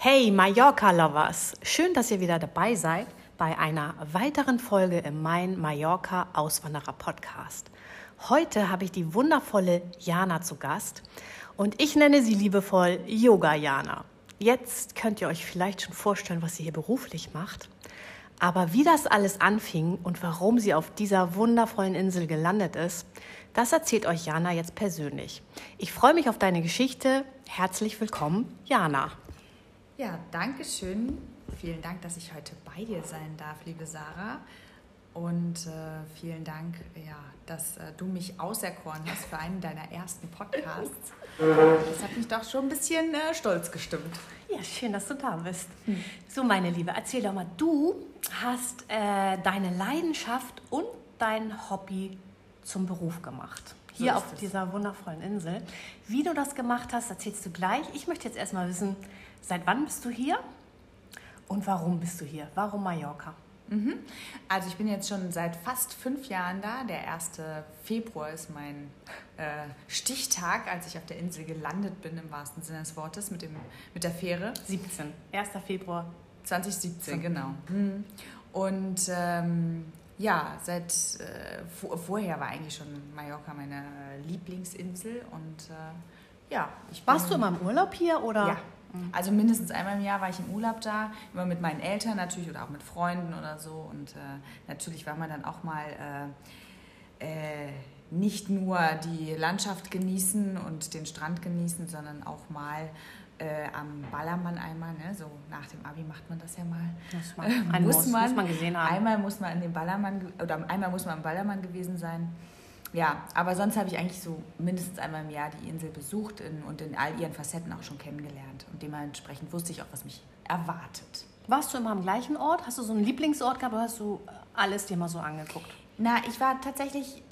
Hey Mallorca-Lovers! Schön, dass ihr wieder dabei seid bei einer weiteren Folge im Mein Mallorca Auswanderer Podcast. Heute habe ich die wundervolle Jana zu Gast und ich nenne sie liebevoll Yoga Jana. Jetzt könnt ihr euch vielleicht schon vorstellen, was sie hier beruflich macht. Aber wie das alles anfing und warum sie auf dieser wundervollen Insel gelandet ist, das erzählt euch Jana jetzt persönlich. Ich freue mich auf deine Geschichte. Herzlich willkommen, Jana. Ja, danke schön. Vielen Dank, dass ich heute bei dir sein darf, liebe Sarah. Und äh, vielen Dank, ja, dass äh, du mich auserkoren hast für einen deiner ersten Podcasts. Das hat mich doch schon ein bisschen äh, stolz gestimmt. Ja, schön, dass du da bist. Hm. So, meine Liebe, erzähl doch mal, du hast äh, deine Leidenschaft und dein Hobby zum Beruf gemacht. Hier so auf es. dieser wundervollen Insel. Wie du das gemacht hast, erzählst du gleich. Ich möchte jetzt erstmal wissen, Seit wann bist du hier und warum bist du hier? Warum Mallorca? Mhm. Also ich bin jetzt schon seit fast fünf Jahren da. Der 1. Februar ist mein äh, Stichtag, als ich auf der Insel gelandet bin, im wahrsten Sinne des Wortes, mit, dem, mit der Fähre. 17. 1. Februar. 2017, genau. Mhm. Und ähm, ja, seit äh, vorher war eigentlich schon Mallorca meine Lieblingsinsel und äh, ja, ich Warst du immer im Urlaub hier oder? Ja, Mhm. Also mindestens einmal im Jahr war ich im Urlaub da, immer mit meinen Eltern natürlich oder auch mit Freunden oder so. Und äh, natürlich war man dann auch mal äh, äh, nicht nur die Landschaft genießen und den Strand genießen, sondern auch mal äh, am Ballermann einmal, ne? so nach dem Abi macht man das ja mal. Muss man, muss, man, muss man gesehen haben. Einmal muss man an dem Ballermann oder einmal muss man am Ballermann gewesen sein. Ja, aber sonst habe ich eigentlich so mindestens einmal im Jahr die Insel besucht in, und in all ihren Facetten auch schon kennengelernt. Und dementsprechend wusste ich auch, was mich erwartet. Warst du immer am gleichen Ort? Hast du so einen Lieblingsort gehabt oder hast du alles dir mal so angeguckt? Na, ich war tatsächlich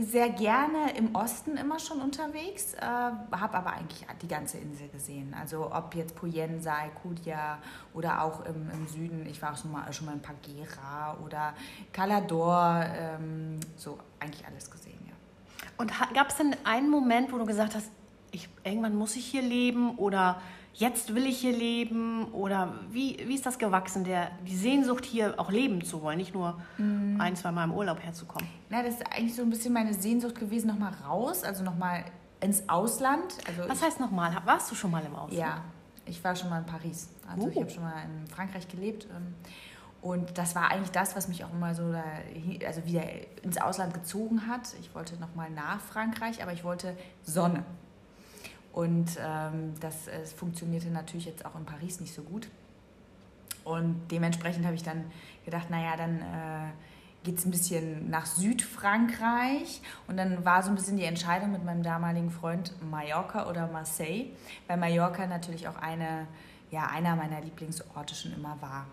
sehr gerne im Osten immer schon unterwegs, äh, habe aber eigentlich die ganze Insel gesehen. Also ob jetzt Puyen sei, Kudia oder auch im, im Süden, ich war auch schon mal, schon mal in Pagera oder Calador, ähm, so eigentlich alles gesehen. Und gab es denn einen Moment, wo du gesagt hast, ich, irgendwann muss ich hier leben oder jetzt will ich hier leben? Oder wie, wie ist das gewachsen, der, die Sehnsucht hier auch leben zu wollen, nicht nur mm. ein, zwei Mal im Urlaub herzukommen? Na, das ist eigentlich so ein bisschen meine Sehnsucht gewesen, nochmal raus, also nochmal ins Ausland. Also Was heißt nochmal? Warst du schon mal im Ausland? Ja, ich war schon mal in Paris. Also uh. ich habe schon mal in Frankreich gelebt. Ähm, und das war eigentlich das, was mich auch immer so da, also wieder ins Ausland gezogen hat. Ich wollte nochmal nach Frankreich, aber ich wollte Sonne. Und ähm, das äh, funktionierte natürlich jetzt auch in Paris nicht so gut. Und dementsprechend habe ich dann gedacht, naja, dann äh, geht es ein bisschen nach Südfrankreich. Und dann war so ein bisschen die Entscheidung mit meinem damaligen Freund Mallorca oder Marseille, weil Mallorca natürlich auch eine, ja, einer meiner Lieblingsorte schon immer war.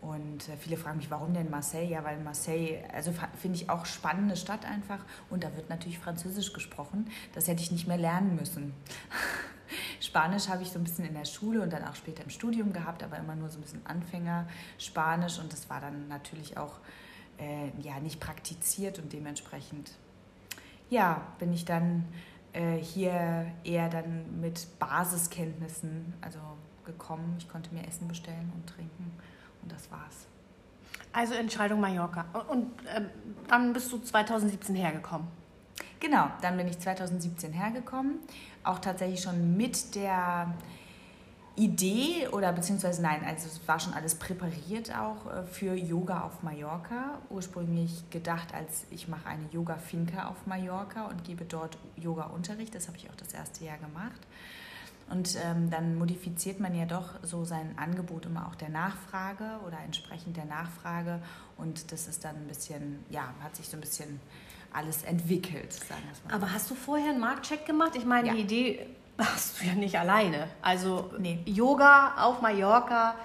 Und äh, viele fragen mich, warum denn Marseille? Ja, weil Marseille, also finde ich auch spannende Stadt einfach. Und da wird natürlich Französisch gesprochen. Das hätte ich nicht mehr lernen müssen. Spanisch habe ich so ein bisschen in der Schule und dann auch später im Studium gehabt, aber immer nur so ein bisschen Anfänger Spanisch. Und das war dann natürlich auch äh, ja, nicht praktiziert und dementsprechend ja, bin ich dann äh, hier eher dann mit Basiskenntnissen also gekommen. Ich konnte mir Essen bestellen und trinken und das war's. Also Entscheidung Mallorca. Und äh, dann bist du 2017 hergekommen. Genau, dann bin ich 2017 hergekommen. Auch tatsächlich schon mit der Idee oder beziehungsweise nein, also es war schon alles präpariert auch äh, für Yoga auf Mallorca. Ursprünglich gedacht, als ich mache eine Yoga-Finca auf Mallorca und gebe dort Yoga-Unterricht. Das habe ich auch das erste Jahr gemacht. Und ähm, dann modifiziert man ja doch so sein Angebot immer auch der Nachfrage oder entsprechend der Nachfrage. Und das ist dann ein bisschen, ja, hat sich so ein bisschen alles entwickelt, sagen wir mal. Aber hast du vorher einen Marktcheck gemacht? Ich meine, ja. die Idee hast du ja nicht alleine. Also nee. Yoga auf Mallorca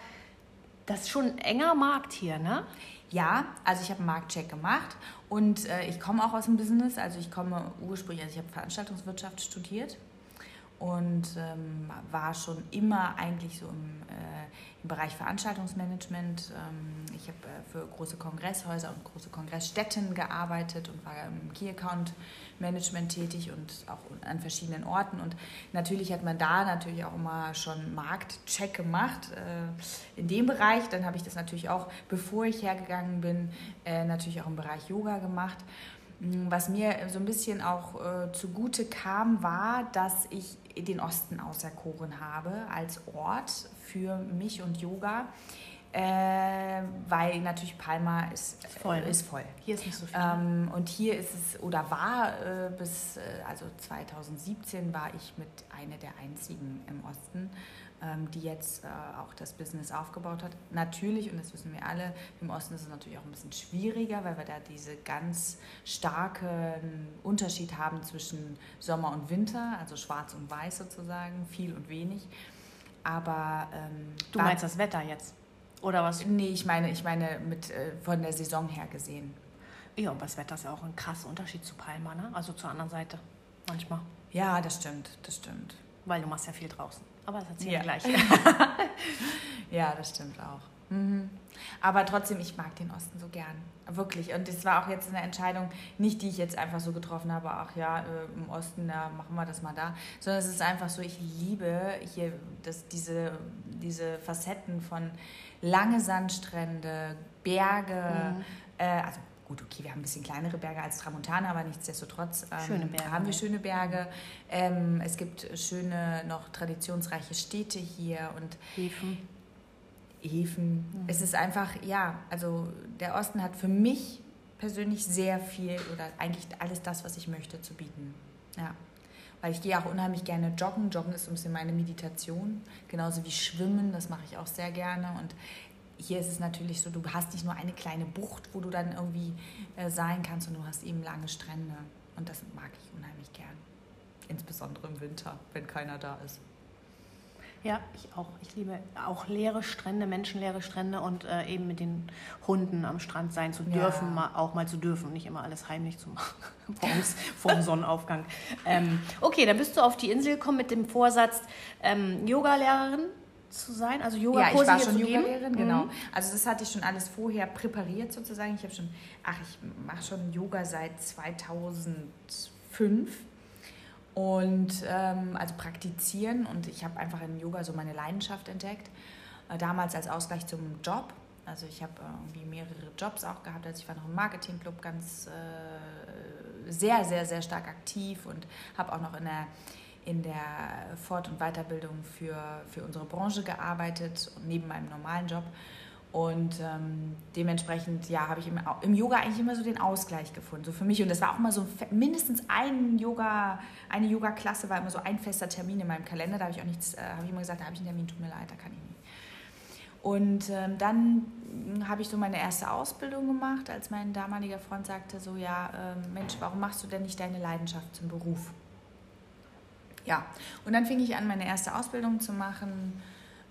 Das ist schon ein enger Markt hier, ne? Ja, also ich habe einen Marktcheck gemacht und äh, ich komme auch aus dem Business. Also ich komme ursprünglich, also ich habe Veranstaltungswirtschaft studiert und ähm, war schon immer eigentlich so im, äh, im Bereich Veranstaltungsmanagement. Ähm, ich habe äh, für große Kongresshäuser und große Kongressstätten gearbeitet und war im Key Account Management tätig und auch an verschiedenen Orten. Und natürlich hat man da natürlich auch immer schon Marktcheck gemacht äh, in dem Bereich. Dann habe ich das natürlich auch, bevor ich hergegangen bin, äh, natürlich auch im Bereich Yoga gemacht. Was mir so ein bisschen auch äh, zugute kam, war, dass ich den Osten auserkoren habe als Ort für mich und Yoga. Äh, weil natürlich Palma ist, ist, voll. Ne? ist voll. Hier ist nicht so viel. Ähm, und hier ist es, oder war äh, bis, äh, also 2017 war ich mit einer der einzigen im Osten, die jetzt äh, auch das Business aufgebaut hat. Natürlich, und das wissen wir alle, im Osten ist es natürlich auch ein bisschen schwieriger, weil wir da diese ganz starken Unterschied haben zwischen Sommer und Winter, also schwarz und weiß sozusagen, viel und wenig. Aber ähm, du meinst das Wetter jetzt? Oder was? Nee, ich meine, ich meine mit, äh, von der Saison her gesehen. Ja, aber das Wetter ist ja auch ein krasser Unterschied zu Palma, ne? Also zur anderen Seite manchmal. Ja, das stimmt, das stimmt. Weil du machst ja viel draußen. Aber das erzählen ja. wir gleich. ja, das stimmt auch. Mhm. Aber trotzdem, ich mag den Osten so gern. Wirklich. Und es war auch jetzt eine Entscheidung, nicht die ich jetzt einfach so getroffen habe, ach ja, äh, im Osten, da machen wir das mal da. Sondern es ist einfach so, ich liebe hier das, diese, diese Facetten von lange Sandstrände, Berge, mhm. äh, also gut, okay, wir haben ein bisschen kleinere Berge als Tramontana, aber nichtsdestotrotz ähm, haben wir schöne Berge. Ähm, es gibt schöne, noch traditionsreiche Städte hier und Häfen. Häfen. Mhm. Es ist einfach, ja, also der Osten hat für mich persönlich sehr viel oder eigentlich alles das, was ich möchte, zu bieten. Ja. Weil ich gehe auch unheimlich gerne joggen. Joggen ist so ein bisschen meine Meditation. Genauso wie Schwimmen, das mache ich auch sehr gerne. Und hier ist es natürlich so, du hast nicht nur eine kleine Bucht, wo du dann irgendwie äh, sein kannst, sondern du hast eben lange Strände. Und das mag ich unheimlich gern. Insbesondere im Winter, wenn keiner da ist. Ja, ich auch. Ich liebe auch leere Strände, menschenleere Strände und äh, eben mit den Hunden am Strand sein zu dürfen, ja. mal, auch mal zu dürfen, nicht immer alles heimlich zu machen vor dem Sonnenaufgang. Ähm, okay, dann bist du auf die Insel gekommen mit dem Vorsatz, ähm, Yoga-Lehrerin zu sein, also yoga Ja, ich war schon Yoga-Lehrerin, genau. Mhm. Also das hatte ich schon alles vorher präpariert sozusagen. Ich habe schon, ach, ich mache schon Yoga seit 2005 und ähm, also praktizieren und ich habe einfach im Yoga so meine Leidenschaft entdeckt. Äh, damals als Ausgleich zum Job. Also ich habe äh, irgendwie mehrere Jobs auch gehabt. Also ich war noch im Marketingclub ganz äh, sehr, sehr, sehr stark aktiv und habe auch noch in der, in der Fort- und Weiterbildung für, für unsere Branche gearbeitet, neben meinem normalen Job. Und ähm, dementsprechend, ja, habe ich im, im, Yoga eigentlich immer so den Ausgleich gefunden, so für mich. Und das war auch mal so mindestens ein Yoga, eine Yoga-Klasse war immer so ein fester Termin in meinem Kalender. Da habe ich auch nichts, äh, habe ich immer gesagt, da habe ich einen Termin, tut mir leid, da kann ich nicht. Und ähm, dann habe ich so meine erste Ausbildung gemacht, als mein damaliger Freund sagte so, ja, äh, Mensch, warum machst du denn nicht deine Leidenschaft zum Beruf? Ja, und dann fing ich an, meine erste Ausbildung zu machen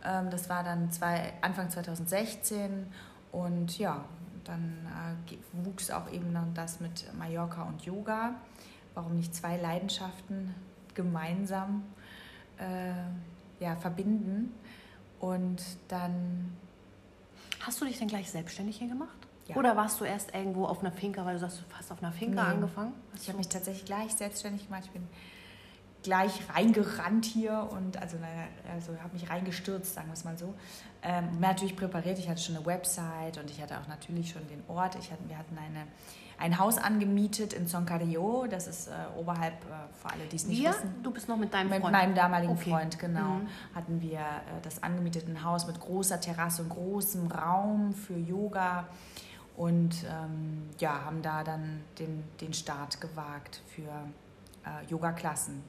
ähm, das war dann zwei, Anfang 2016 und ja, dann äh, wuchs auch eben dann das mit Mallorca und Yoga. Warum nicht zwei Leidenschaften gemeinsam äh, ja, verbinden? Und dann. Hast du dich denn gleich selbstständig hier gemacht? Ja. Oder warst du erst irgendwo auf einer Finca, weil du sagst, du hast auf einer Finca nee. angefangen? Hast ich habe mich tatsächlich gleich selbstständig gemacht. Ich bin gleich reingerannt hier und also, also habe mich reingestürzt, sagen wir es mal so. Ähm, natürlich präpariert, ich hatte schon eine Website und ich hatte auch natürlich schon den Ort. Ich hatte, wir hatten eine, ein Haus angemietet in Soncario, das ist äh, oberhalb, äh, für alle, die es nicht wir? wissen. Du bist noch mit deinem Freund? Mit meinem damaligen okay. Freund, genau. Mhm. Hatten wir äh, das angemietete Haus mit großer Terrasse und großem Raum für Yoga und ähm, ja, haben da dann den, den Start gewagt für äh, Yoga-Klassen.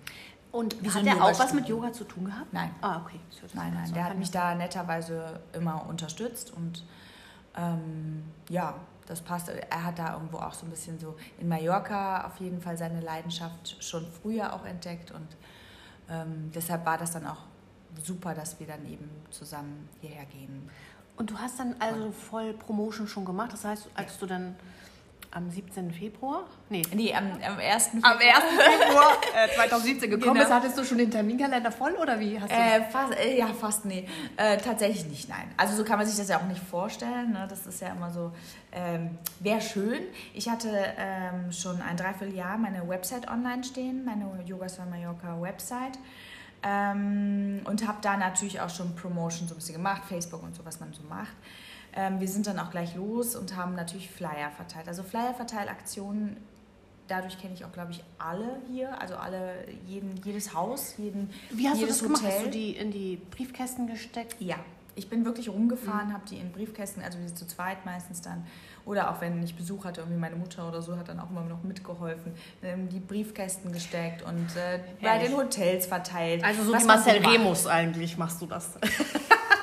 Und Wie hat er auch was mit Yoga zu tun gehabt? Nein. Ah, okay. Nein, nein. Der hat mich da netterweise immer unterstützt und ähm, ja, das passt. Er hat da irgendwo auch so ein bisschen so in Mallorca auf jeden Fall seine Leidenschaft schon früher auch entdeckt und ähm, deshalb war das dann auch super, dass wir dann eben zusammen hierher gehen. Und du hast dann also voll Promotion schon gemacht. Das heißt, als ja. du dann am 17. Februar? Nee. Nee, am, am 1. Februar. Am 1. Februar äh, 2017 gekommen genau. bist, hattest du schon den Terminkalender voll oder wie? Hast du äh, fast, äh, ja, fast nee. Äh, tatsächlich nicht, nein. Also so kann man sich das ja auch nicht vorstellen. Ne? Das ist ja immer so, ähm, wäre schön. Ich hatte ähm, schon ein Dreivierteljahr meine Website online stehen, meine Yogas von Mallorca Website. Ähm, und habe da natürlich auch schon Promotion so ein bisschen gemacht, Facebook und so, was man so macht. Ähm, wir sind dann auch gleich los und haben natürlich Flyer verteilt. Also Flyer-Verteilaktionen, dadurch kenne ich auch, glaube ich, alle hier, also alle, jeden, jedes Haus, jeden, Wie hast jedes du das Hotel. gemacht? Hast du die in die Briefkästen gesteckt? Ja, ich bin wirklich rumgefahren, mhm. habe die in Briefkästen, also wir sind zu zweit meistens dann, oder auch wenn ich Besuch hatte, irgendwie meine Mutter oder so hat dann auch immer noch mitgeholfen, ähm, die Briefkästen gesteckt und äh, bei den Hotels verteilt. Also so wie Marcel Remus eigentlich machst du das.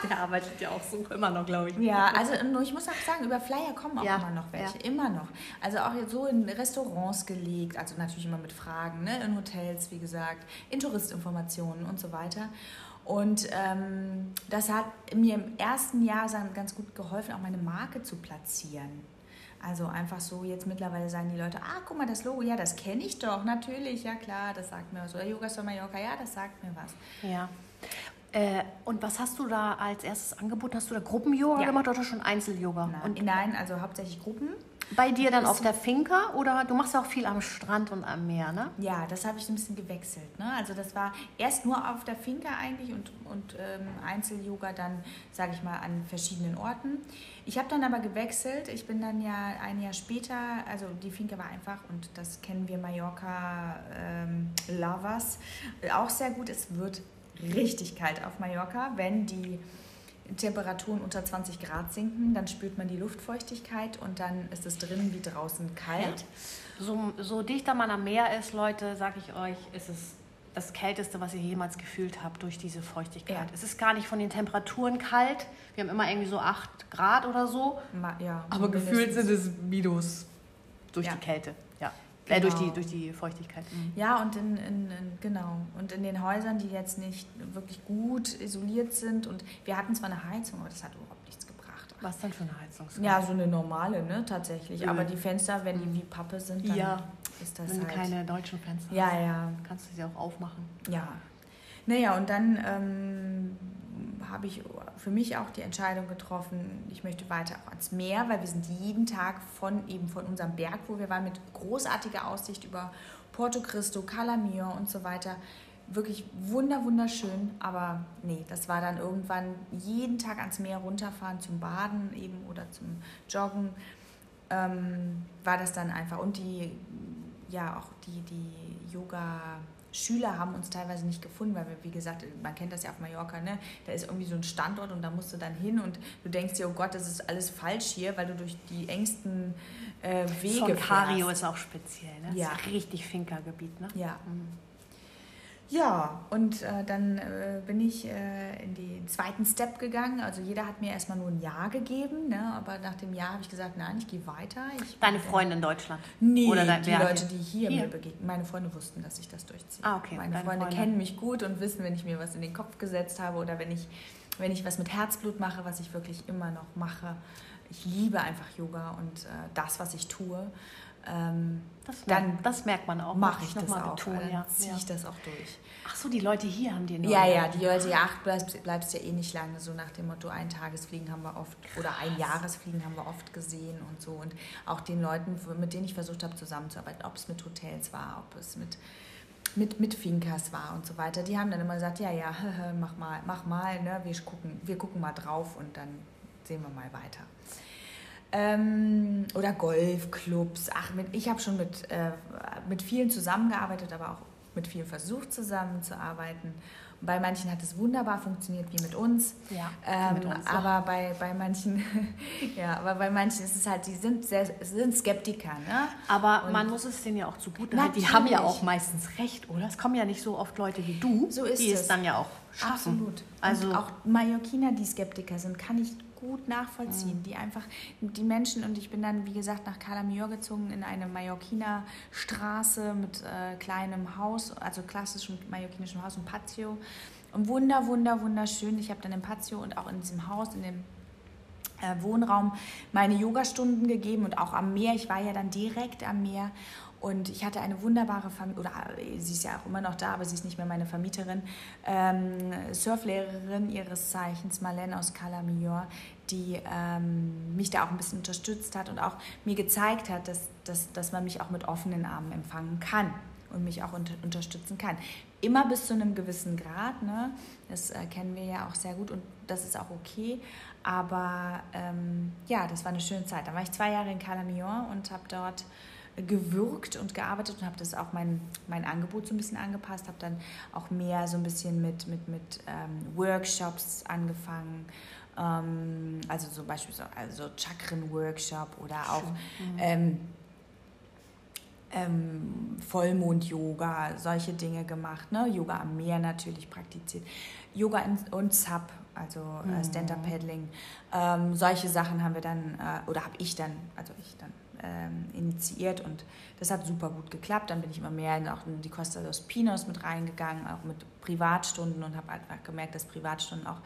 Der arbeitet ja auch so immer noch, glaube ich. Ja, also ich muss auch sagen, über Flyer kommen auch ja, immer noch welche, ja. immer noch. Also auch jetzt so in Restaurants gelegt, also natürlich immer mit Fragen, ne? in Hotels, wie gesagt, in Touristinformationen und so weiter. Und ähm, das hat mir im ersten Jahr ganz gut geholfen, auch meine Marke zu platzieren. Also einfach so, jetzt mittlerweile sagen die Leute, ah, guck mal, das Logo, ja, das kenne ich doch, natürlich, ja klar, das sagt mir was. Oder Yoga Store Mallorca, ja, das sagt mir was. Ja. Äh, und was hast du da als erstes angeboten? Hast du da Gruppen-Yoga ja. gemacht oder schon Einzel-Yoga? Nein, nein, also hauptsächlich Gruppen. Bei dir dann auf der Finca oder du machst ja auch viel am Strand und am Meer, ne? Ja, das habe ich ein bisschen gewechselt. Ne? Also das war erst nur auf der Finca eigentlich und, und ähm, Einzel-Yoga dann, sage ich mal, an verschiedenen Orten. Ich habe dann aber gewechselt. Ich bin dann ja ein Jahr später, also die Finca war einfach und das kennen wir Mallorca ähm, Lovers auch sehr gut. Es wird richtig kalt auf Mallorca, wenn die Temperaturen unter 20 Grad sinken, dann spürt man die Luftfeuchtigkeit und dann ist es drinnen wie draußen kalt. Ja. So, so dichter man am Meer ist, Leute, sage ich euch, ist es das Kälteste, was ihr jemals gefühlt habt durch diese Feuchtigkeit. Ja. Es ist gar nicht von den Temperaturen kalt. Wir haben immer irgendwie so 8 Grad oder so. Ja, aber gefühlt sind es Minus durch ja. die Kälte. Genau. Äh, durch, die, genau. durch die Feuchtigkeit. Mhm. Ja, und in, in, in, genau. Und in den Häusern, die jetzt nicht wirklich gut isoliert sind. Und wir hatten zwar eine Heizung, aber das hat überhaupt nichts gebracht. Was denn für eine Heizung? Ja, so eine normale, ne, tatsächlich. Öl. Aber die Fenster, wenn die mhm. wie Pappe sind, dann ja. ist das wenn halt... keine deutschen Fenster Ja, ja. Kannst du sie auch aufmachen. Ja. Naja, und dann ähm, habe ich für mich auch die Entscheidung getroffen, ich möchte weiter ans Meer, weil wir sind jeden Tag von eben von unserem Berg, wo wir waren, mit großartiger Aussicht über Porto Cristo, Calamio und so weiter. Wirklich wunder, wunderschön, aber nee, das war dann irgendwann jeden Tag ans Meer runterfahren zum Baden eben oder zum Joggen, ähm, war das dann einfach. Und die, ja, auch die, die Yoga- Schüler haben uns teilweise nicht gefunden, weil wir, wie gesagt, man kennt das ja auf Mallorca, ne? da ist irgendwie so ein Standort und da musst du dann hin und du denkst dir, oh Gott, das ist alles falsch hier, weil du durch die engsten äh, Wege Cario ist auch speziell, ne? Ja. Das ist richtig Finca-Gebiet, ne? Ja. Mhm. Ja, und äh, dann äh, bin ich äh, in den zweiten Step gegangen. Also jeder hat mir erstmal nur ein Ja gegeben, ne? aber nach dem Ja habe ich gesagt, nein, ich gehe weiter. Ich Deine Freunde in Deutschland? Nee, Oder dein, die Leute, die hier, hier, mir begegnen. Meine Freunde wussten, dass ich das durchziehe. Ah, okay. Meine Freunde, Freunde, kennen mich gut und wissen, wenn ich mir was in den Kopf gesetzt habe oder wenn ich, wenn ich was mit Herzblut mache, was ich wirklich immer noch mache. Ich liebe einfach Yoga und äh, das, was ich tue. Ähm, das, dann merkt, das merkt man auch. Mache ich das auch. Betonen, ja. ziehe ich das auch durch. Ach so, die Leute hier haben die noch. Ja, ja, die Leute, ja, ach, bleibst, bleibst ja eh nicht lange. So nach dem Motto, ein Tagesfliegen haben wir oft, oder ein Jahresfliegen haben wir oft gesehen und so. Und auch den Leuten, mit denen ich versucht habe zusammenzuarbeiten, ob es mit Hotels war, ob es mit mit, mit Fincas war und so weiter. Die haben dann immer gesagt, ja, ja, mach mal, mach mal, ne? wir, gucken, wir gucken mal drauf und dann sehen wir mal weiter. Ähm, oder Golfclubs. Ach, mit, ich habe schon mit, äh, mit vielen zusammengearbeitet, aber auch mit vielen versucht zusammenzuarbeiten. Bei manchen hat es wunderbar funktioniert, wie mit uns. Ja, ähm, mit uns aber bei, bei manchen, ja, aber bei manchen ist es halt, die sind sehr, sind Skeptiker, ne? Aber Und man muss es denen ja auch zugute halten. Die haben ja auch meistens recht, oder? Es kommen ja nicht so oft Leute wie du, so ist die es. es dann ja auch schaffen. Absolut. Also Und auch Mallorquiner, die Skeptiker sind, kann ich gut nachvollziehen. Mhm. Die einfach, die Menschen, und ich bin dann, wie gesagt, nach Calamior gezogen in eine Mallorquiner Straße mit äh, kleinem Haus, also klassischem mallorquinischem Haus und Patio. Und wunder, wunder, wunderschön. Ich habe dann im Patio und auch in diesem Haus, in dem äh, Wohnraum meine Yogastunden gegeben und auch am Meer. Ich war ja dann direkt am Meer und ich hatte eine wunderbare Familie, oder äh, sie ist ja auch immer noch da, aber sie ist nicht mehr meine Vermieterin, ähm, Surflehrerin ihres Zeichens, Marlene aus Calamior, die ähm, mich da auch ein bisschen unterstützt hat und auch mir gezeigt hat, dass, dass, dass man mich auch mit offenen Armen empfangen kann und mich auch unter, unterstützen kann. Immer bis zu einem gewissen Grad, ne? das äh, kennen wir ja auch sehr gut und das ist auch okay. Aber ähm, ja, das war eine schöne Zeit. Da war ich zwei Jahre in Calamior und habe dort gewirkt und gearbeitet und habe das auch mein, mein Angebot so ein bisschen angepasst, habe dann auch mehr so ein bisschen mit, mit, mit ähm, Workshops angefangen, ähm, also zum Beispiel so also Chakren-Workshop oder auch mhm. ähm, ähm, Vollmond-Yoga, solche Dinge gemacht, ne? Yoga am Meer natürlich praktiziert, Yoga und Zap, also äh, mhm. Stand-Up-Paddling, ähm, solche Sachen haben wir dann, äh, oder habe ich dann, also ich dann ähm, initiiert und das hat super gut geklappt. Dann bin ich immer mehr in, auch in die Costa dos Pinos mit reingegangen, auch mit Privatstunden und habe einfach gemerkt, dass Privatstunden auch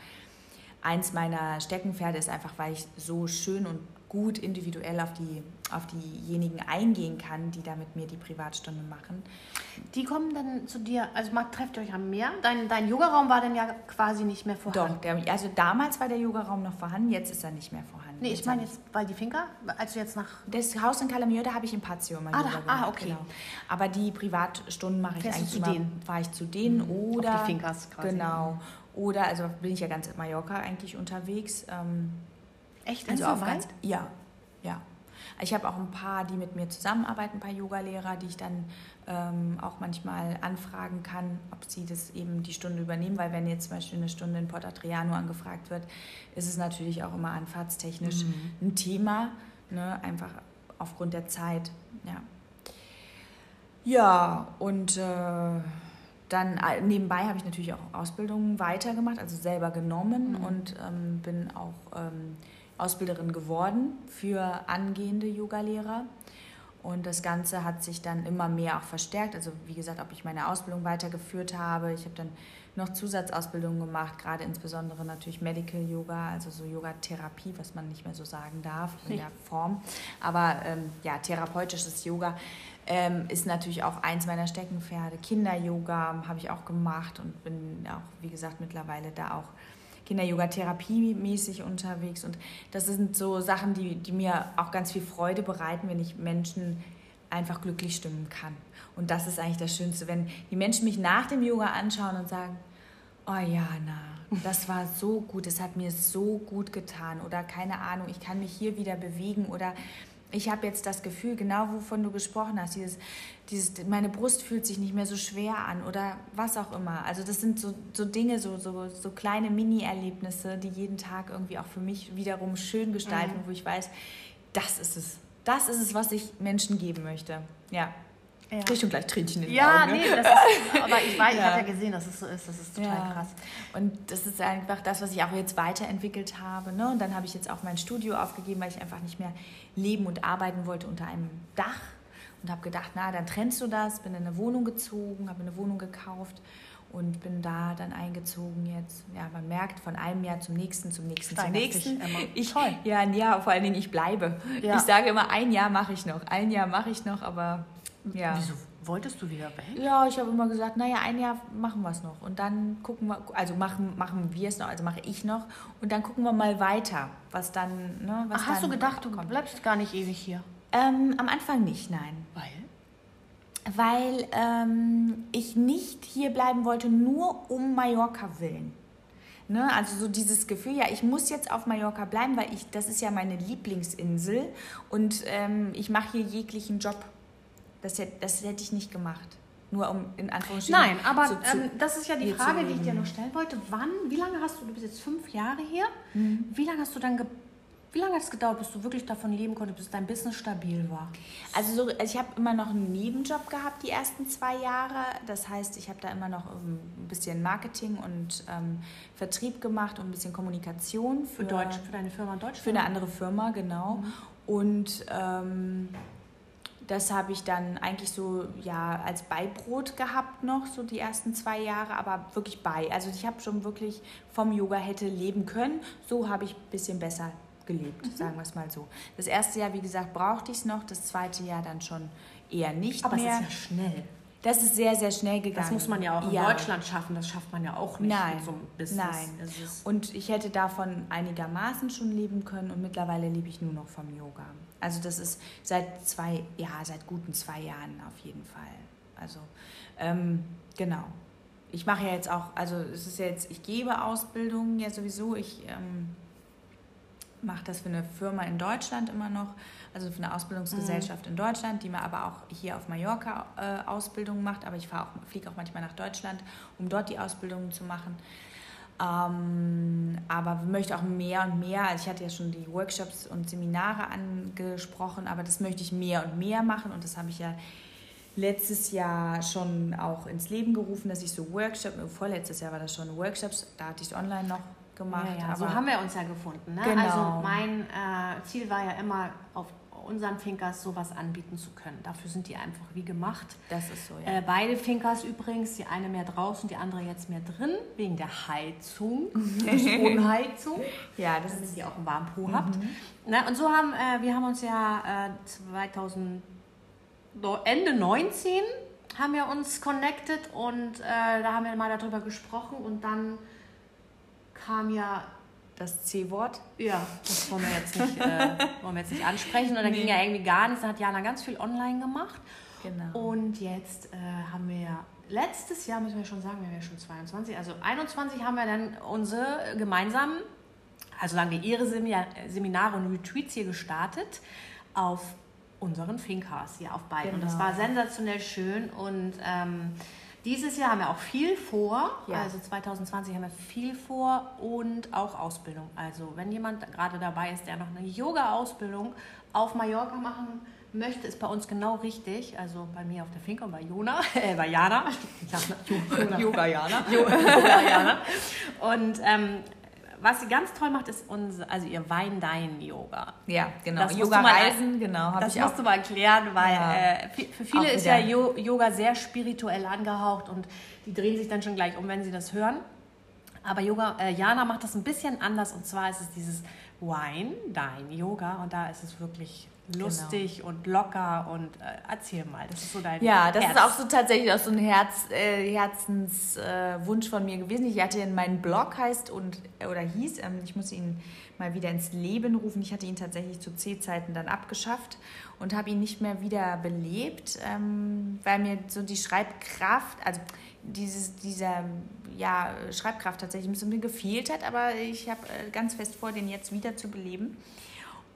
eins meiner Steckenpferde ist, einfach weil ich so schön und gut individuell auf, die, auf diejenigen eingehen kann, die da mit mir die Privatstunde machen. Die kommen dann zu dir, also mal trefft ihr euch am Meer. Dein, dein Yogaraum war dann ja quasi nicht mehr vorhanden. Doch, der, also damals war der Yogaraum noch vorhanden, jetzt ist er nicht mehr vorhanden. Nee, ich meine jetzt, weil die Finca, als du jetzt nach... Das Haus in Calamio, da habe ich in Patio mal ah, Yoga da, Ah, okay. Genau. Aber die Privatstunden mache ich Fährst eigentlich zu immer, denen? fahre ich zu denen mhm. oder... Auf die Fincas quasi. Genau. Oder, also bin ich ja ganz in Mallorca eigentlich unterwegs. Ähm, Echt? Also auf ganz, ja, ja. Ich habe auch ein paar, die mit mir zusammenarbeiten, ein paar Yogalehrer, die ich dann ähm, auch manchmal anfragen kann, ob sie das eben die Stunde übernehmen, weil wenn jetzt zum Beispiel eine Stunde in Port Adriano angefragt wird, ist es natürlich auch immer anfahrtstechnisch mhm. ein Thema, ne? einfach aufgrund der Zeit. Ja, ja und äh, dann äh, nebenbei habe ich natürlich auch Ausbildungen weitergemacht, also selber genommen mhm. und ähm, bin auch ähm, Ausbilderin geworden für angehende Yogalehrer. Und das Ganze hat sich dann immer mehr auch verstärkt. Also wie gesagt, ob ich meine Ausbildung weitergeführt habe. Ich habe dann noch Zusatzausbildungen gemacht, gerade insbesondere natürlich Medical Yoga, also so Yoga-Therapie, was man nicht mehr so sagen darf in der Form. Aber ähm, ja, therapeutisches Yoga ähm, ist natürlich auch eins meiner Steckenpferde. Kinder-Yoga habe ich auch gemacht und bin auch, wie gesagt, mittlerweile da auch Kinder-Yoga-Therapie-mäßig unterwegs. Und das sind so Sachen, die, die mir auch ganz viel Freude bereiten, wenn ich Menschen einfach glücklich stimmen kann. Und das ist eigentlich das Schönste, wenn die Menschen mich nach dem Yoga anschauen und sagen, oh ja, na, das war so gut, es hat mir so gut getan oder keine Ahnung, ich kann mich hier wieder bewegen oder ich habe jetzt das Gefühl, genau wovon du gesprochen hast, dieses, dieses, meine Brust fühlt sich nicht mehr so schwer an oder was auch immer. Also das sind so, so Dinge, so, so, so kleine Mini-Erlebnisse, die jeden Tag irgendwie auch für mich wiederum schön gestalten, mhm. wo ich weiß, das ist es. Das ist es, was ich Menschen geben möchte. Ja. Ja. Schon gleich Tränchen in den ja, Augen. Ja, nee, das ist, aber ich weiß, ja. ich habe ja gesehen, dass es so ist. Das ist total ja. krass. Und das ist einfach das, was ich auch jetzt weiterentwickelt habe. Ne? Und dann habe ich jetzt auch mein Studio aufgegeben, weil ich einfach nicht mehr leben und arbeiten wollte unter einem Dach. Und habe gedacht, na, dann trennst du das. Bin in eine Wohnung gezogen, habe eine Wohnung gekauft und bin da dann eingezogen jetzt. Ja, man merkt von einem Jahr zum nächsten, zum nächsten, Steigert zum nächsten. Ich, Toll. Ja, ja, vor allen Dingen ich bleibe. Ja. Ich sage immer, ein Jahr mache ich noch, ein Jahr mache ich noch, aber ja. Wieso wolltest du wieder weg? Ja, ich habe immer gesagt, naja, ein Jahr machen wir es noch und dann gucken wir, also machen, machen wir es noch, also mache ich noch und dann gucken wir mal weiter, was dann, ne, was Ach, hast du gedacht, du bleibst gar nicht ewig hier? Ähm, am Anfang nicht, nein. Weil? Weil ähm, ich nicht hier bleiben wollte, nur um Mallorca willen. Ne? Also so dieses Gefühl, ja, ich muss jetzt auf Mallorca bleiben, weil ich, das ist ja meine Lieblingsinsel und ähm, ich mache hier jeglichen Job das, hätte, das hätte ich nicht gemacht. Nur um in Anführungsstrichen. Nein, aber so ähm, das ist ja die Frage, die ich dir noch stellen wollte. Wann, wie lange hast du, du bist jetzt fünf Jahre hier, mhm. wie lange hast du dann wie lange hat es gedauert, bis du wirklich davon leben konntest, bis dein Business stabil war? Also, so, also ich habe immer noch einen Nebenjob gehabt die ersten zwei Jahre. Das heißt, ich habe da immer noch ähm, ein bisschen Marketing und ähm, Vertrieb gemacht und ein bisschen Kommunikation. Für, für Deutsch, für deine Firma Deutsch? Für eine andere Firma, genau. Mhm. Und ähm, das habe ich dann eigentlich so ja als Beibrot gehabt noch so die ersten zwei Jahre, aber wirklich bei. Also ich habe schon wirklich vom Yoga hätte leben können. So habe ich ein bisschen besser gelebt, mhm. sagen wir es mal so. Das erste Jahr, wie gesagt, brauchte ich es noch, das zweite Jahr dann schon eher nicht Aber mehr. Aber es ist ja schnell. Das ist sehr, sehr schnell gegangen. Das muss man ja auch in ja. Deutschland schaffen. Das schafft man ja auch nicht Nein. mit so einem Business. Nein. Und ich hätte davon einigermaßen schon leben können und mittlerweile lebe ich nur noch vom Yoga. Also das ist seit zwei, ja, seit guten zwei Jahren auf jeden Fall. Also ähm, genau. Ich mache ja jetzt auch, also es ist jetzt, ich gebe Ausbildungen ja sowieso. Ich ähm, mache das für eine Firma in Deutschland immer noch also für eine Ausbildungsgesellschaft mhm. in Deutschland, die mir aber auch hier auf Mallorca äh, Ausbildungen macht. Aber ich auch, fliege auch manchmal nach Deutschland, um dort die Ausbildungen zu machen. Ähm, aber möchte auch mehr und mehr, also ich hatte ja schon die Workshops und Seminare angesprochen, aber das möchte ich mehr und mehr machen und das habe ich ja letztes Jahr schon auch ins Leben gerufen, dass ich so Workshops, vorletztes Jahr war das schon Workshops, da hatte ich es online noch gemacht. Ja, ja, so haben wir uns ja gefunden. Ne? Genau. Also mein äh, Ziel war ja immer auf unseren Finkers sowas anbieten zu können. Dafür sind die einfach wie gemacht. Das ist so, ja. Äh, beide Finkers übrigens, die eine mehr draußen, die andere jetzt mehr drin, wegen der Heizung, der Stromheizung. ja, das damit ist, ihr auch einen warmen Po mhm. habt. Na, ne, und so haben äh, wir haben uns ja äh, 2000, Ende 19 haben wir uns connected und äh, da haben wir mal darüber gesprochen und dann kam ja das C-Wort. Ja, das wollen wir jetzt nicht, äh, wollen wir jetzt nicht ansprechen. Und da nee. ging ja irgendwie gar nichts. Da hat Jana ganz viel online gemacht. Genau. Und jetzt äh, haben wir ja, letztes Jahr müssen wir schon sagen, wir haben ja schon 22, also 21 haben wir dann unsere gemeinsamen, also sagen wir ihre Seminare und Retreats hier gestartet auf unseren Finkers hier auf beiden. Genau. Und das genau. war sensationell schön und ähm, dieses Jahr haben wir auch viel vor, ja. also 2020 haben wir viel vor und auch Ausbildung. Also wenn jemand gerade dabei ist, der noch eine Yoga-Ausbildung auf Mallorca machen möchte, ist bei uns genau richtig. Also bei mir auf der Finca und bei Jona, äh, bei Jana. Ich sag, Yoga Jana. Yoga Jana. Und ähm, was sie ganz toll macht, ist unser, also ihr Wein-Dein-Yoga. Ja, genau. Yoga-Reisen, genau. Das musst auch. du mal erklären, weil ja. äh, für viele ist ja Yoga sehr spirituell angehaucht und die drehen sich dann schon gleich um, wenn sie das hören. Aber Yoga, äh, Jana macht das ein bisschen anders und zwar ist es dieses Wine-Dein-Yoga und da ist es wirklich. Lustig genau. und locker und äh, erzähl mal, das ist so dein Ja, das Herz. ist auch so tatsächlich auch so ein Herz, äh, Herzenswunsch äh, von mir gewesen. Ich hatte meinen Blog heißt und oder hieß, ähm, ich muss ihn mal wieder ins Leben rufen. Ich hatte ihn tatsächlich zu C-Zeiten dann abgeschafft und habe ihn nicht mehr wieder belebt, ähm, weil mir so die Schreibkraft, also dieses, dieser ja, Schreibkraft tatsächlich ein bisschen gefehlt hat, aber ich habe äh, ganz fest vor, den jetzt wieder zu beleben.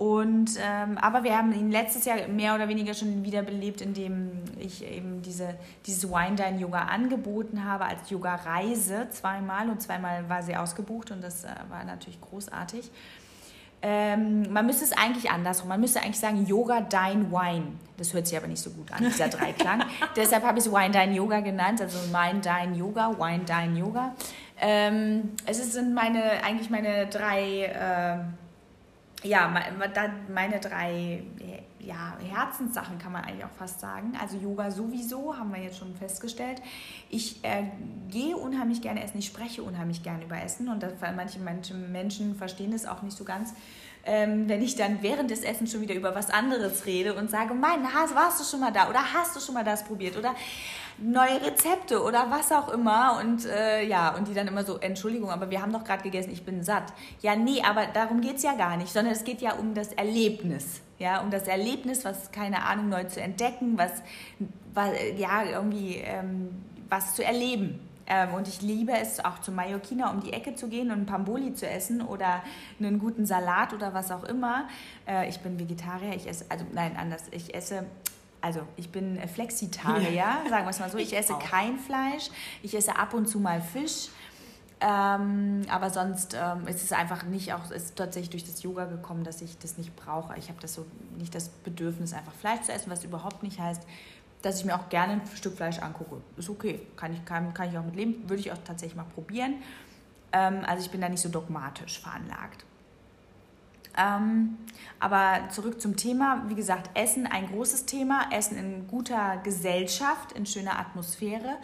Und, ähm, aber wir haben ihn letztes Jahr mehr oder weniger schon wiederbelebt, indem ich eben diese, dieses Wine-Dine-Yoga angeboten habe als Yoga-Reise zweimal und zweimal war sie ausgebucht und das äh, war natürlich großartig. Ähm, man müsste es eigentlich andersrum. Man müsste eigentlich sagen Yoga, Dine, Wine. Das hört sich aber nicht so gut an, dieser Dreiklang. Deshalb habe ich es Wine, Dine, Yoga genannt. Also Mind, Dine, Yoga, Wine, Dine, Yoga. Ähm, es sind meine, eigentlich meine drei... Äh, ja, meine drei ja, Herzenssachen kann man eigentlich auch fast sagen. Also Yoga sowieso, haben wir jetzt schon festgestellt. Ich äh, gehe unheimlich gerne essen, ich spreche unheimlich gerne über Essen und das, manche, manche Menschen verstehen das auch nicht so ganz. Ähm, wenn ich dann während des Essens schon wieder über was anderes rede und sage, mein, warst du schon mal da oder hast du schon mal das probiert oder neue Rezepte oder was auch immer. Und äh, ja, und die dann immer so, Entschuldigung, aber wir haben doch gerade gegessen, ich bin satt. Ja, nee, aber darum geht es ja gar nicht, sondern es geht ja um das Erlebnis. Ja, um das Erlebnis, was, keine Ahnung, neu zu entdecken, was, was ja, irgendwie ähm, was zu erleben. Ähm, und ich liebe es auch zu Mallorquina um die Ecke zu gehen und ein Pamboli zu essen oder einen guten Salat oder was auch immer. Äh, ich bin Vegetarier, ich esse, also nein, anders, ich esse also ich bin Flexitarier, ja. sagen wir es mal so. Ich, ich esse auch. kein Fleisch, ich esse ab und zu mal Fisch. Ähm, aber sonst ähm, ist es einfach nicht auch, ist tatsächlich durch das Yoga gekommen, dass ich das nicht brauche. Ich habe das so nicht das Bedürfnis, einfach Fleisch zu essen, was überhaupt nicht heißt, dass ich mir auch gerne ein Stück Fleisch angucke. Ist okay, kann ich, kann, kann ich auch mit leben, würde ich auch tatsächlich mal probieren. Ähm, also ich bin da nicht so dogmatisch veranlagt. Ähm, aber zurück zum Thema. Wie gesagt, Essen ein großes Thema. Essen in guter Gesellschaft, in schöner Atmosphäre.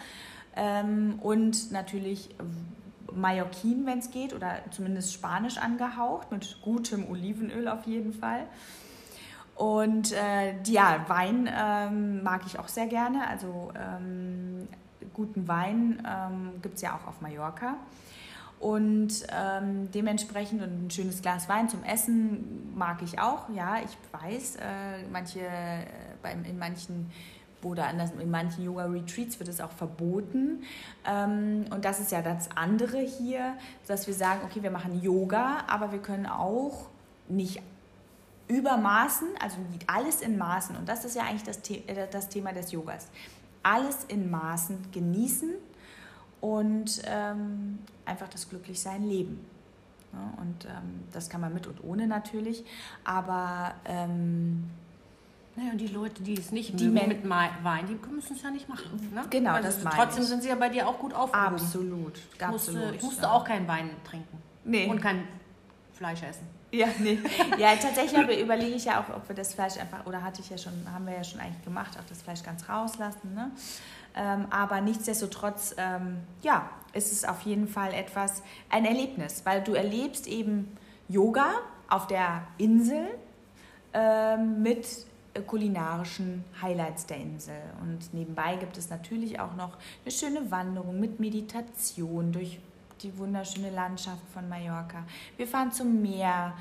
Ähm, und natürlich Mallorquin, wenn es geht, oder zumindest Spanisch angehaucht, mit gutem Olivenöl auf jeden Fall. Und äh, ja, Wein ähm, mag ich auch sehr gerne. Also ähm, guten Wein ähm, gibt es ja auch auf Mallorca. Und ähm, dementsprechend und ein schönes Glas Wein zum Essen mag ich auch. Ja, ich weiß, äh, manche, äh, beim, in manchen oder anders, in manchen Yoga-Retreats wird es auch verboten. Ähm, und das ist ja das andere hier, dass wir sagen, okay, wir machen Yoga, aber wir können auch nicht über Maßen, also alles in Maßen. Und das ist ja eigentlich das, The äh, das Thema des Yogas. Alles in Maßen genießen und ähm, einfach das Glücklichsein leben. Ja, und ähm, das kann man mit und ohne natürlich, aber ähm, naja, und die Leute, die es nicht die mögen mit Wein, die müssen es ja nicht machen. Ne? Genau, also das Trotzdem ich. sind sie ja bei dir auch gut aufgehoben. Absolut. Ich musste, ich musste ja. auch keinen Wein trinken. Nee. Und kein Fleisch essen. Ja, nee. Ja, tatsächlich überlege ich ja auch, ob wir das Fleisch einfach, oder hatte ich ja schon, haben wir ja schon eigentlich gemacht, auch das Fleisch ganz rauslassen. Ne? Ähm, aber nichtsdestotrotz, ähm, ja, ist es auf jeden Fall etwas, ein Erlebnis, weil du erlebst eben Yoga auf der Insel ähm, mit kulinarischen Highlights der Insel. Und nebenbei gibt es natürlich auch noch eine schöne Wanderung mit Meditation durch die wunderschöne Landschaft von Mallorca. Wir fahren zum Meer.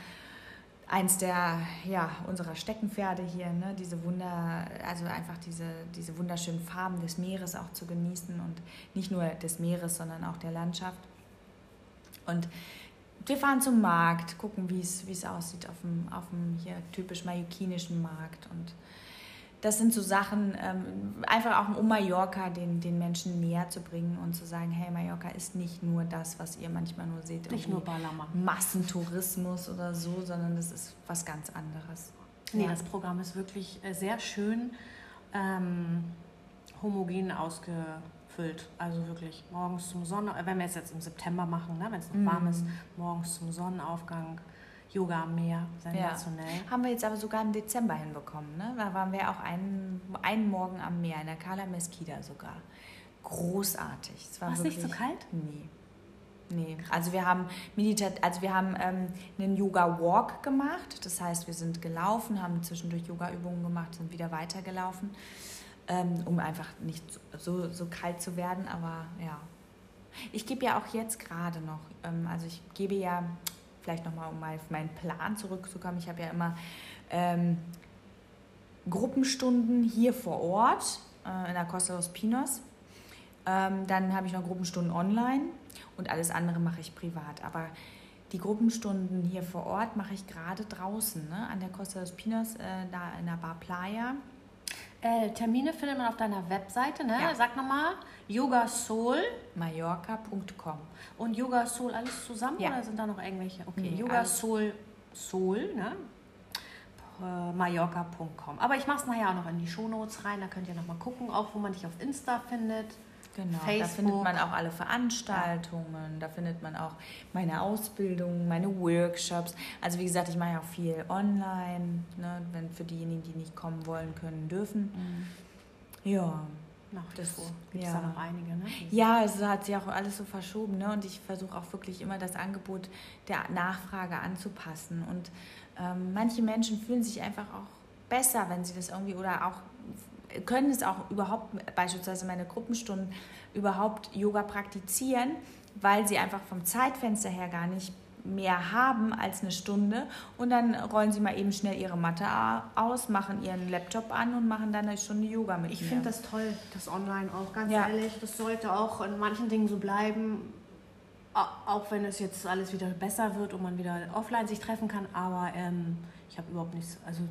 Eins der, ja, unserer Steckenpferde hier, ne? diese Wunder, also einfach diese, diese wunderschönen Farben des Meeres auch zu genießen und nicht nur des Meeres, sondern auch der Landschaft. Und wir fahren zum Markt, gucken, wie es aussieht auf dem, auf dem hier typisch mallorquinischen Markt. Und das sind so Sachen, ähm, einfach auch um Mallorca den, den Menschen näher zu bringen und zu sagen, hey, Mallorca ist nicht nur das, was ihr manchmal nur seht. Nicht nur Ballermann. Massentourismus oder so, sondern das ist was ganz anderes. Nee, ja. das Programm ist wirklich äh, sehr schön ähm, homogen ausge füllt. Also wirklich morgens zum Sonnenaufgang, äh, wenn wir es jetzt im September machen, ne, wenn es noch mm. warm ist, morgens zum Sonnenaufgang, Yoga am Meer, sensationell. Ja. Haben wir jetzt aber sogar im Dezember hinbekommen. Ne? Da waren wir auch einen, einen Morgen am Meer, in der Cala Mesquita sogar. Großartig. Es war es nicht so kalt? Nee. Nee, also wir haben Meditat also wir haben ähm, einen Yoga Walk gemacht. Das heißt, wir sind gelaufen, haben zwischendurch Yoga Übungen gemacht, sind wieder weitergelaufen ähm, um einfach nicht so, so kalt zu werden. Aber ja, ich gebe ja auch jetzt gerade noch, ähm, also ich gebe ja, vielleicht nochmal, um mal auf meinen Plan zurückzukommen, ich habe ja immer ähm, Gruppenstunden hier vor Ort äh, in der Costa los Pinos. Ähm, dann habe ich noch Gruppenstunden online und alles andere mache ich privat. Aber die Gruppenstunden hier vor Ort mache ich gerade draußen, ne, an der Costa los Pinos, äh, da in der Bar Playa. Äh, Termine findet man auf deiner Webseite, ne? Ja. Sag nochmal, yogasoul. Mallorca.com. Und Yoga Soul alles zusammen ja. oder sind da noch irgendwelche? Okay, nee, Yoga Soul, Soul, ne? Äh, Mallorca.com. Aber ich mache es nachher auch noch in die Shownotes rein, da könnt ihr nochmal gucken, auch wo man dich auf Insta findet. Genau, Facebook. da findet man auch alle Veranstaltungen, da findet man auch meine Ausbildung, meine Workshops. Also wie gesagt, ich mache ja auch viel online, ne, wenn für diejenigen, die nicht kommen wollen, können, dürfen. Mhm. Ja. Nach das. Gibt es ja. da noch einige, ne? Ja, es hat sich auch alles so verschoben, ne? Und ich versuche auch wirklich immer das Angebot der Nachfrage anzupassen. Und ähm, manche Menschen fühlen sich einfach auch besser, wenn sie das irgendwie oder auch können es auch überhaupt, beispielsweise meine Gruppenstunden, überhaupt Yoga praktizieren, weil sie einfach vom Zeitfenster her gar nicht mehr haben als eine Stunde und dann rollen sie mal eben schnell ihre Matte aus, machen ihren Laptop an und machen dann eine Stunde Yoga mit Ich finde das toll, das Online auch, ganz ja. ehrlich. Das sollte auch in manchen Dingen so bleiben, auch wenn es jetzt alles wieder besser wird und man wieder offline sich treffen kann, aber ähm, ich habe überhaupt nichts, also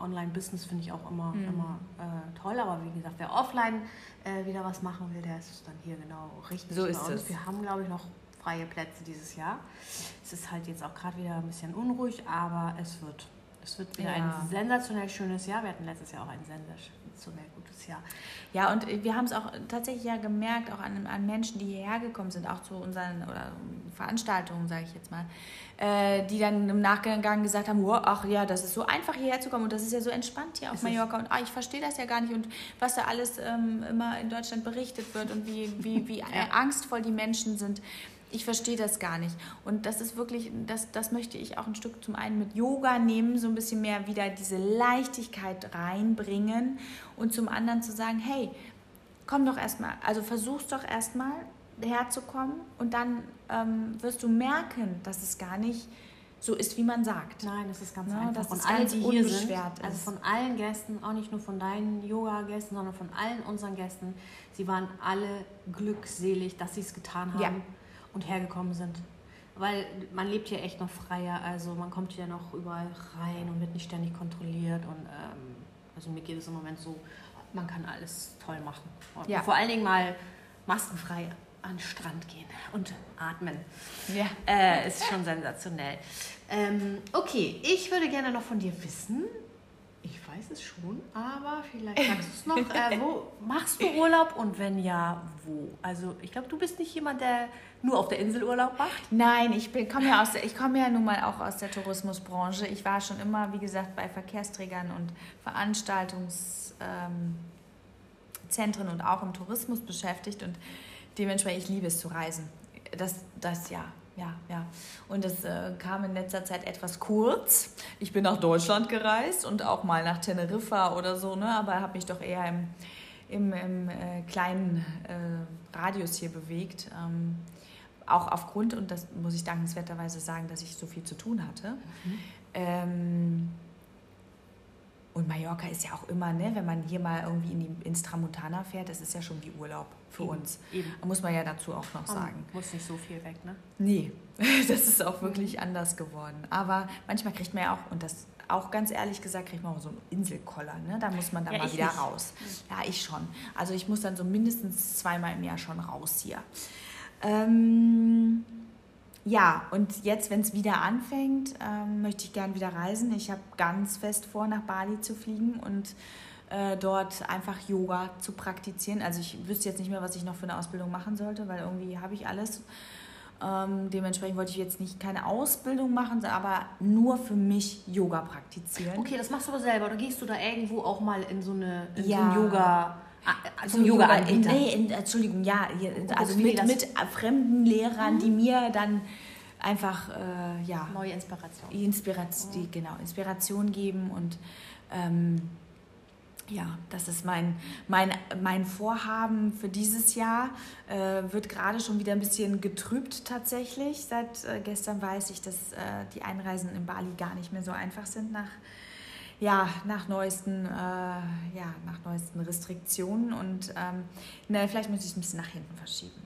Online-Business finde ich auch immer, mhm. immer äh, toll, aber wie gesagt, wer offline äh, wieder was machen will, der ist dann hier genau richtig. So ist es. Wir haben, glaube ich, noch freie Plätze dieses Jahr. Es ist halt jetzt auch gerade wieder ein bisschen unruhig, aber es wird, es wird wieder ja. ein sensationell schönes Jahr. Wir hatten letztes Jahr auch ein sensationell gutes Jahr. Ja, und wir haben es auch tatsächlich ja gemerkt, auch an, an Menschen, die hierher gekommen sind, auch zu unseren oder Veranstaltungen, sage ich jetzt mal, äh, die dann im Nachgang gesagt haben, oh, ach ja, das ist so einfach hierher zu kommen und das ist ja so entspannt hier auf ist Mallorca und ah, ich verstehe das ja gar nicht und was da alles ähm, immer in Deutschland berichtet wird und wie, wie, wie ja. angstvoll die Menschen sind Ich verstehe das gar nicht. Und das ist wirklich, das, das möchte ich auch ein Stück zum einen mit Yoga nehmen, so ein bisschen mehr wieder diese Leichtigkeit reinbringen und zum anderen zu sagen, hey, komm doch erstmal, also versuch's doch erstmal herzukommen und dann ähm, wirst du merken, dass es gar nicht so ist, wie man sagt. Nein, das ist ganz Ja, einfach. dass von allen, ganz die hier sind, also von allen Gästen, auch nicht nur von deinen Yoga-Gästen, sondern von allen unseren Gästen, sie waren alle glückselig, dass sie es getan haben Ja. Und hergekommen sind. Weil man lebt hier echt noch freier, also man kommt hier noch überall rein und wird nicht ständig kontrolliert und ähm, also mir geht es im Moment so, man kann alles toll machen. Und Ja. vor allen Dingen mal maskenfrei an den Strand gehen und atmen. Ja. Äh, ist schon sensationell. Ähm, okay, ich würde gerne noch von dir wissen. Ich weiß es schon, aber vielleicht sagst du es noch. Äh, wo machst du Urlaub und wenn ja, wo? Also ich glaube, du bist nicht jemand, der nur auf der Insel Urlaub macht. Nein, ich komme ja, aus der- ich komme ja nun mal auch aus der Tourismusbranche. Ich war schon immer, wie gesagt, bei Verkehrsträgern und Veranstaltungszentren ähm, und auch im Tourismus beschäftigt und dementsprechend, ich liebe es zu reisen. Das, das ja, ja, ja. Und das äh, kam in letzter Zeit etwas kurz. Ich bin nach Deutschland gereist und auch mal nach Teneriffa oder so, ne? aber habe mich doch eher im, im, im äh, kleinen äh, Radius hier bewegt. Ähm, auch aufgrund, und das muss ich dankenswerterweise sagen, dass ich so viel zu tun hatte. Ähm, und Mallorca ist ja auch immer, ne, wenn man hier mal irgendwie in die, ins Tramontana fährt, das ist ja schon wie Urlaub für Eben, uns. Eben. Muss man ja dazu auch noch sagen. Muss nicht so viel weg, ne? Nee, das ist auch wirklich anders geworden. Aber manchmal kriegt man ja auch, und das auch ganz ehrlich gesagt, kriegt man auch so einen Inselkoller. Ne? Da muss man dann Ja, mal wieder nicht. raus. Ja, ich schon. Also ich muss dann so mindestens zweimal im Jahr schon raus hier. Ähm, ja, und jetzt, wenn es wieder anfängt, ähm, möchte ich gern wieder reisen. Ich habe ganz fest vor, nach Bali zu fliegen und äh, dort einfach Yoga zu praktizieren. Also ich wüsste jetzt nicht mehr, was ich noch für eine Ausbildung machen sollte, weil irgendwie habe ich alles. Ähm, dementsprechend wollte ich jetzt nicht keine Ausbildung machen, aber nur für mich Yoga praktizieren. Okay, das machst du aber selber. Oder gehst du da irgendwo auch mal in so, eine, in so Ja. ein Yoga... äh, Also Zum Yoga-Anbieter. Nee, in, Entschuldigung, ja, hier, also mit, mit fremden Lehrern, die mir dann einfach, äh, ja, Neue Inspiration. Inspiration, die, genau, Inspiration geben und ähm, ja, das ist mein, mein, mein Vorhaben für dieses Jahr. Äh, wird gerade schon wieder ein bisschen getrübt tatsächlich. Seit äh, gestern weiß ich, dass äh, die Einreisen in Bali gar nicht mehr so einfach sind nach, ja, nach, neuesten, äh, ja, nach neuesten Restriktionen. Und ähm, na, vielleicht muss ich es ein bisschen nach hinten verschieben.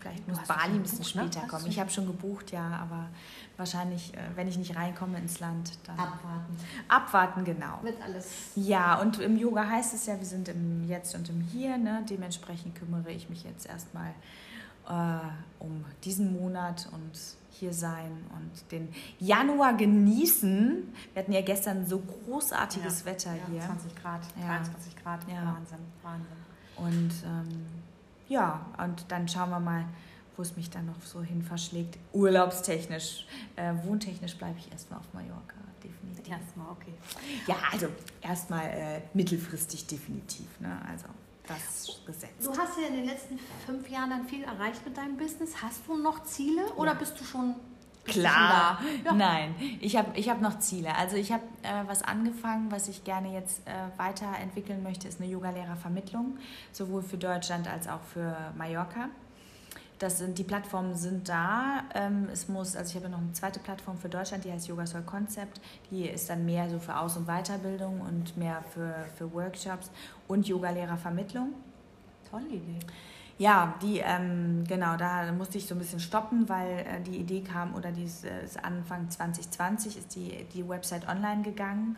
Vielleicht muss Bali ein bisschen gebucht, ne? später Hast kommen. Ich habe schon gebucht, ja, aber wahrscheinlich, äh, wenn ich nicht reinkomme ins Land, dann Abwarten. abwarten, genau. Wird alles... Ja, und im Yoga heißt es ja, wir sind im Jetzt und im Hier. Ne? Dementsprechend kümmere ich mich jetzt erstmal äh, um diesen Monat und hier sein und den Januar genießen. Wir hatten ja gestern so großartiges Ja, Wetter ja, hier. 20 Grad, Ja. 23 Grad. Ja. Wahnsinn, Wahnsinn. Und ähm, ja, und dann schauen wir mal, wo es mich dann noch so hin verschlägt. Urlaubstechnisch, äh, wohntechnisch bleibe ich erstmal auf Mallorca, definitiv. Erstmal, okay. Ja, also erstmal äh, mittelfristig definitiv. Ne? Also das ist gesetzt. Du hast ja in den letzten fünf Jahren dann viel erreicht mit deinem Business. Hast du noch Ziele oder bist du schon Klar? Ja. nein, ich habe ich hab noch Ziele. Also ich habe äh, was angefangen, was ich gerne jetzt äh, weiterentwickeln möchte, ist eine Yogalehrervermittlung, sowohl für Deutschland als auch für Mallorca. Das sind, die Plattformen sind da. Ähm, es muss, also ich habe noch eine zweite Plattform für Deutschland, die heißt Yoga Soul Concept. Die ist dann mehr so für Aus- und Weiterbildung und mehr für, für Workshops und Yogalehrervermittlung. Tolle Idee. Ja, die, ähm, genau, da musste ich so ein bisschen stoppen, weil äh, die Idee kam, oder die ist, äh, ist Anfang 2020 ist die, die Website online gegangen.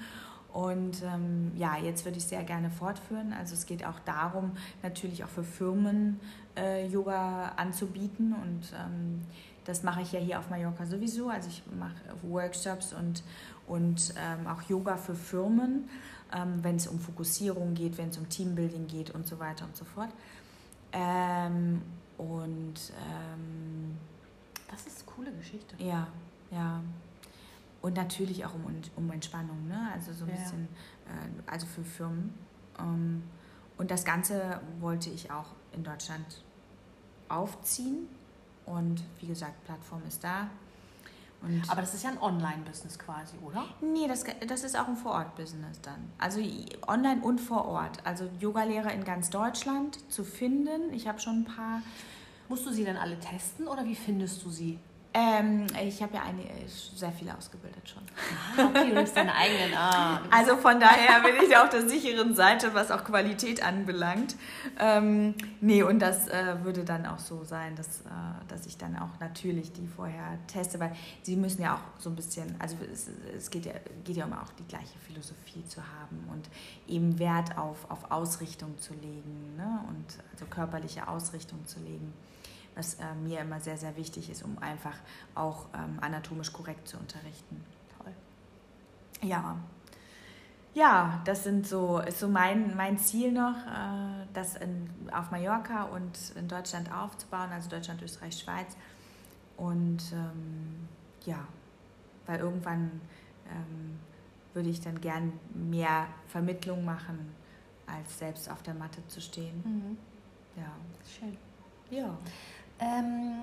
Und ähm, ja, jetzt würde ich sehr gerne fortführen. Also es geht auch darum, natürlich auch für Firmen äh, Yoga anzubieten. Und ähm, das mache ich ja hier auf Mallorca sowieso. Also ich mache Workshops und, und ähm, auch Yoga für Firmen, ähm, wenn es um Fokussierung geht, wenn es um Teambuilding geht und so weiter und so fort. Ähm, und ähm, Das ist eine coole Geschichte. ja, ja. Und natürlich auch um, um Entspannung, ne? Also so ein Ja. bisschen, äh, also für Firmen. Ähm, und das Ganze wollte ich auch in Deutschland aufziehen Und wie gesagt, Plattform ist da. Und Aber das ist ja ein Online-Business quasi, oder? Nee, das, das ist auch ein Vor-Ort-Business dann. Also online und vor Ort. Also Yogalehrer in ganz Deutschland zu finden. Ich habe schon ein paar. Musst du sie denn alle testen oder wie findest du sie? Ähm, ich habe ja eine, sehr viele ausgebildet schon. Ah, okay, du bist deine eigenen. Ah, also von daher bin ich auf der sicheren Seite, was auch Qualität anbelangt. Ähm, nee, und das äh, würde dann auch so sein, dass, äh, dass ich dann auch natürlich die vorher teste, weil sie müssen ja auch so ein bisschen, also es, es geht, ja, geht ja um auch die gleiche Philosophie zu haben und eben Wert auf, auf Ausrichtung zu legen ne? und also körperliche Ausrichtung zu legen was äh, mir immer sehr, sehr wichtig ist, um einfach auch ähm, anatomisch korrekt zu unterrichten. Toll. Ja. Ja, das sind so, ist so mein, mein Ziel noch, äh, das in, auf Mallorca und in Deutschland aufzubauen, also Deutschland, Österreich, Schweiz. Und ähm, ja, weil irgendwann ähm, würde ich dann gern mehr Vermittlung machen, als selbst auf der Matte zu stehen. Mhm. Ja. Schön. Ja. Ähm,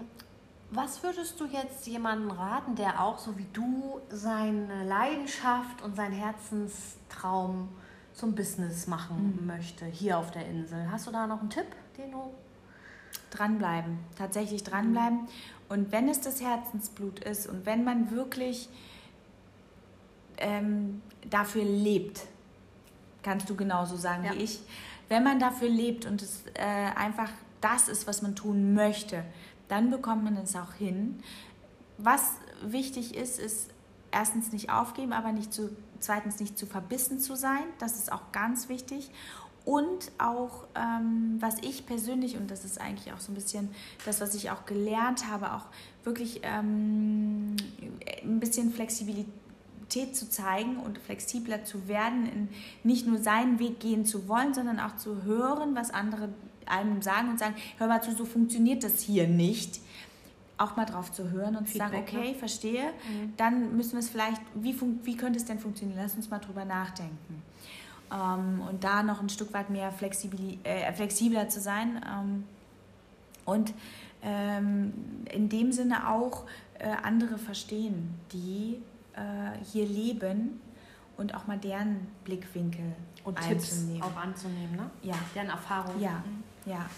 was würdest du jetzt jemandem raten, der auch so wie du seine Leidenschaft und seinen Herzenstraum zum Business machen mhm. möchte, hier auf der Insel? Hast du da noch einen Tipp, den du dranbleiben, tatsächlich dranbleiben. Mhm. Und wenn es das Herzensblut ist und wenn man wirklich ähm, dafür lebt, kannst du genauso sagen ja. wie ich, wenn man dafür lebt und es äh, einfach das ist, was man tun möchte, dann bekommt man es auch hin. Was wichtig ist, ist erstens nicht aufgeben, aber nicht zu, zweitens nicht zu verbissen zu sein. Das ist auch ganz wichtig. Und auch, ähm, was ich persönlich, und das ist eigentlich auch so ein bisschen das, was ich auch gelernt habe, auch wirklich ähm, ein bisschen Flexibilität zu zeigen und flexibler zu werden, nicht nur seinen Weg gehen zu wollen, sondern auch zu hören, was andere einem sagen und sagen, hör mal zu, so funktioniert das hier nicht. Auch mal drauf zu hören und Feedback, zu sagen, okay, ne? verstehe, mhm. dann müssen wir es vielleicht, wie, wie könnte es denn funktionieren? Lass uns mal drüber nachdenken. Ähm, und da noch ein Stück weit mehr äh, flexibler zu sein. Ähm, und ähm, in dem Sinne auch äh, andere verstehen, die äh, hier leben und auch mal deren Blickwinkel und Tipps auch anzunehmen, ne? Ja. Deren Erfahrungen. Ja. Mhm. Ja.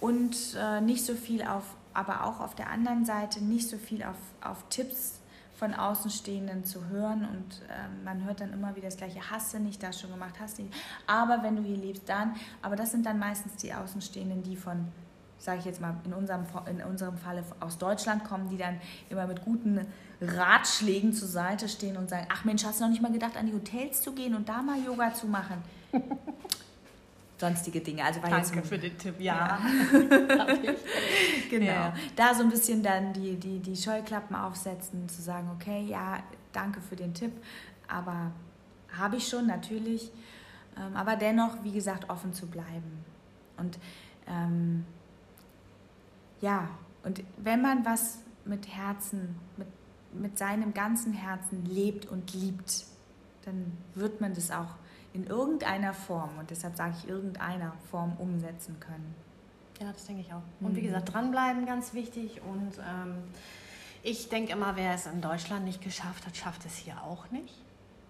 Und äh, nicht so viel auf, aber auch auf der anderen Seite nicht so viel auf, auf Tipps von Außenstehenden zu hören und äh, man hört dann immer wieder das gleiche, hast du nicht das schon gemacht, hast du nicht. Aber wenn du hier lebst, dann, aber das sind dann meistens die Außenstehenden, die von, sage ich jetzt mal, in unserem, in unserem Falle aus Deutschland kommen, die dann immer mit guten Ratschlägen zur Seite stehen und sagen, ach Mensch, hast du noch nicht mal gedacht, an die Hotels zu gehen und da mal Yoga zu machen? sonstige Dinge. Also war Danke jetzt für den Tipp, ja. ja. genau. Ja. Da so ein bisschen dann die, die, die Scheuklappen aufsetzen, zu sagen, okay, ja, danke für den Tipp, aber habe ich schon natürlich. Ähm, aber dennoch, wie gesagt, offen zu bleiben. Und ähm, ja, und wenn man was mit Herzen, mit, mit seinem ganzen Herzen lebt und liebt, dann wird man das auch in irgendeiner Form, und deshalb sage ich irgendeiner Form, umsetzen können. Ja, das denke ich auch. Und wie mhm. gesagt, dranbleiben ganz wichtig. Und ähm, ich denke immer, wer es in Deutschland nicht geschafft hat, schafft es hier auch nicht.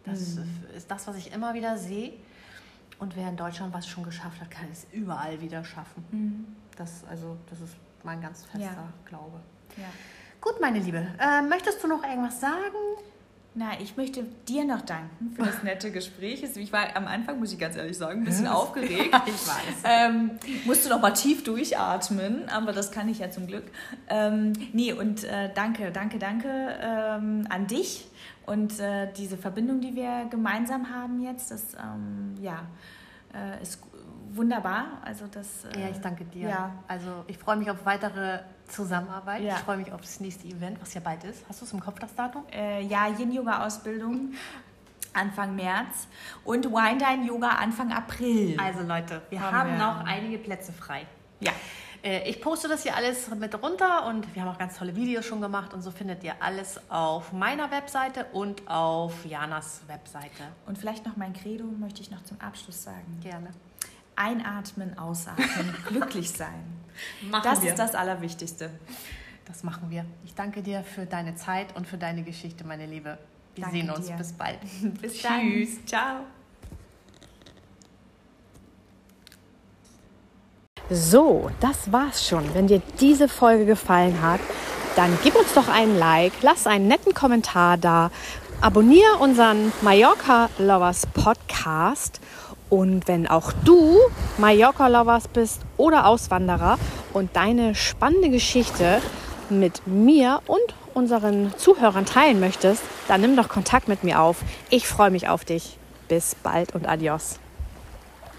Das mhm. ist das, was ich immer wieder sehe. Und wer in Deutschland was schon geschafft hat, kann es überall wieder schaffen. Mhm. Das, also, das ist mein ganz fester ja. Glaube. Ja. Gut, meine Liebe. Äh, möchtest du noch irgendwas sagen? Na, ich möchte dir noch danken für das nette Gespräch. Ich war am Anfang, muss ich ganz ehrlich sagen, ein bisschen aufgeregt. Ja, ich weiß. Ähm, musste noch mal tief durchatmen, aber das kann ich ja zum Glück. Ähm, nee, und äh, danke, danke, danke ähm, an dich und äh, diese Verbindung, die wir gemeinsam haben jetzt, das ähm, ja, äh, ist wunderbar. Also das, äh, ja, ich danke dir. Ja. Also ich freue mich auf weitere Zusammenarbeit. Ja. Ich freue mich auf das nächste Event, was ja bald ist. Hast du es im Kopf, das Datum? Äh, ja, Yin-Yoga-Ausbildung. Anfang März und Wine Dine Yoga Anfang April. Also Leute, wir haben, haben wir. noch einige Plätze frei. Äh, ich poste das hier alles mit runter und wir haben auch ganz tolle Videos schon gemacht und so findet ihr alles auf meiner Webseite und auf Janas Webseite. Und vielleicht noch mein Credo möchte ich noch zum Abschluss sagen. Gerne. Einatmen, ausatmen, glücklich sein. Machen das wir. ist das Allerwichtigste. Das machen wir. Ich danke dir für deine Zeit und für deine Geschichte, meine Liebe. Wir danke sehen uns. Dir. Bis bald. Bis Tschüss. Dann. Ciao. So, das war's schon. Wenn dir diese Folge gefallen hat, dann gib uns doch einen Like, lass einen netten Kommentar da, abonniere unseren Mallorca Lovers Podcast und wenn auch du Mallorca Lovers bist oder Auswanderer und deine spannende Geschichte mit mir und unseren Zuhörern teilen möchtest, dann nimm doch Kontakt mit mir auf. Ich freue mich auf dich. Bis bald und adios.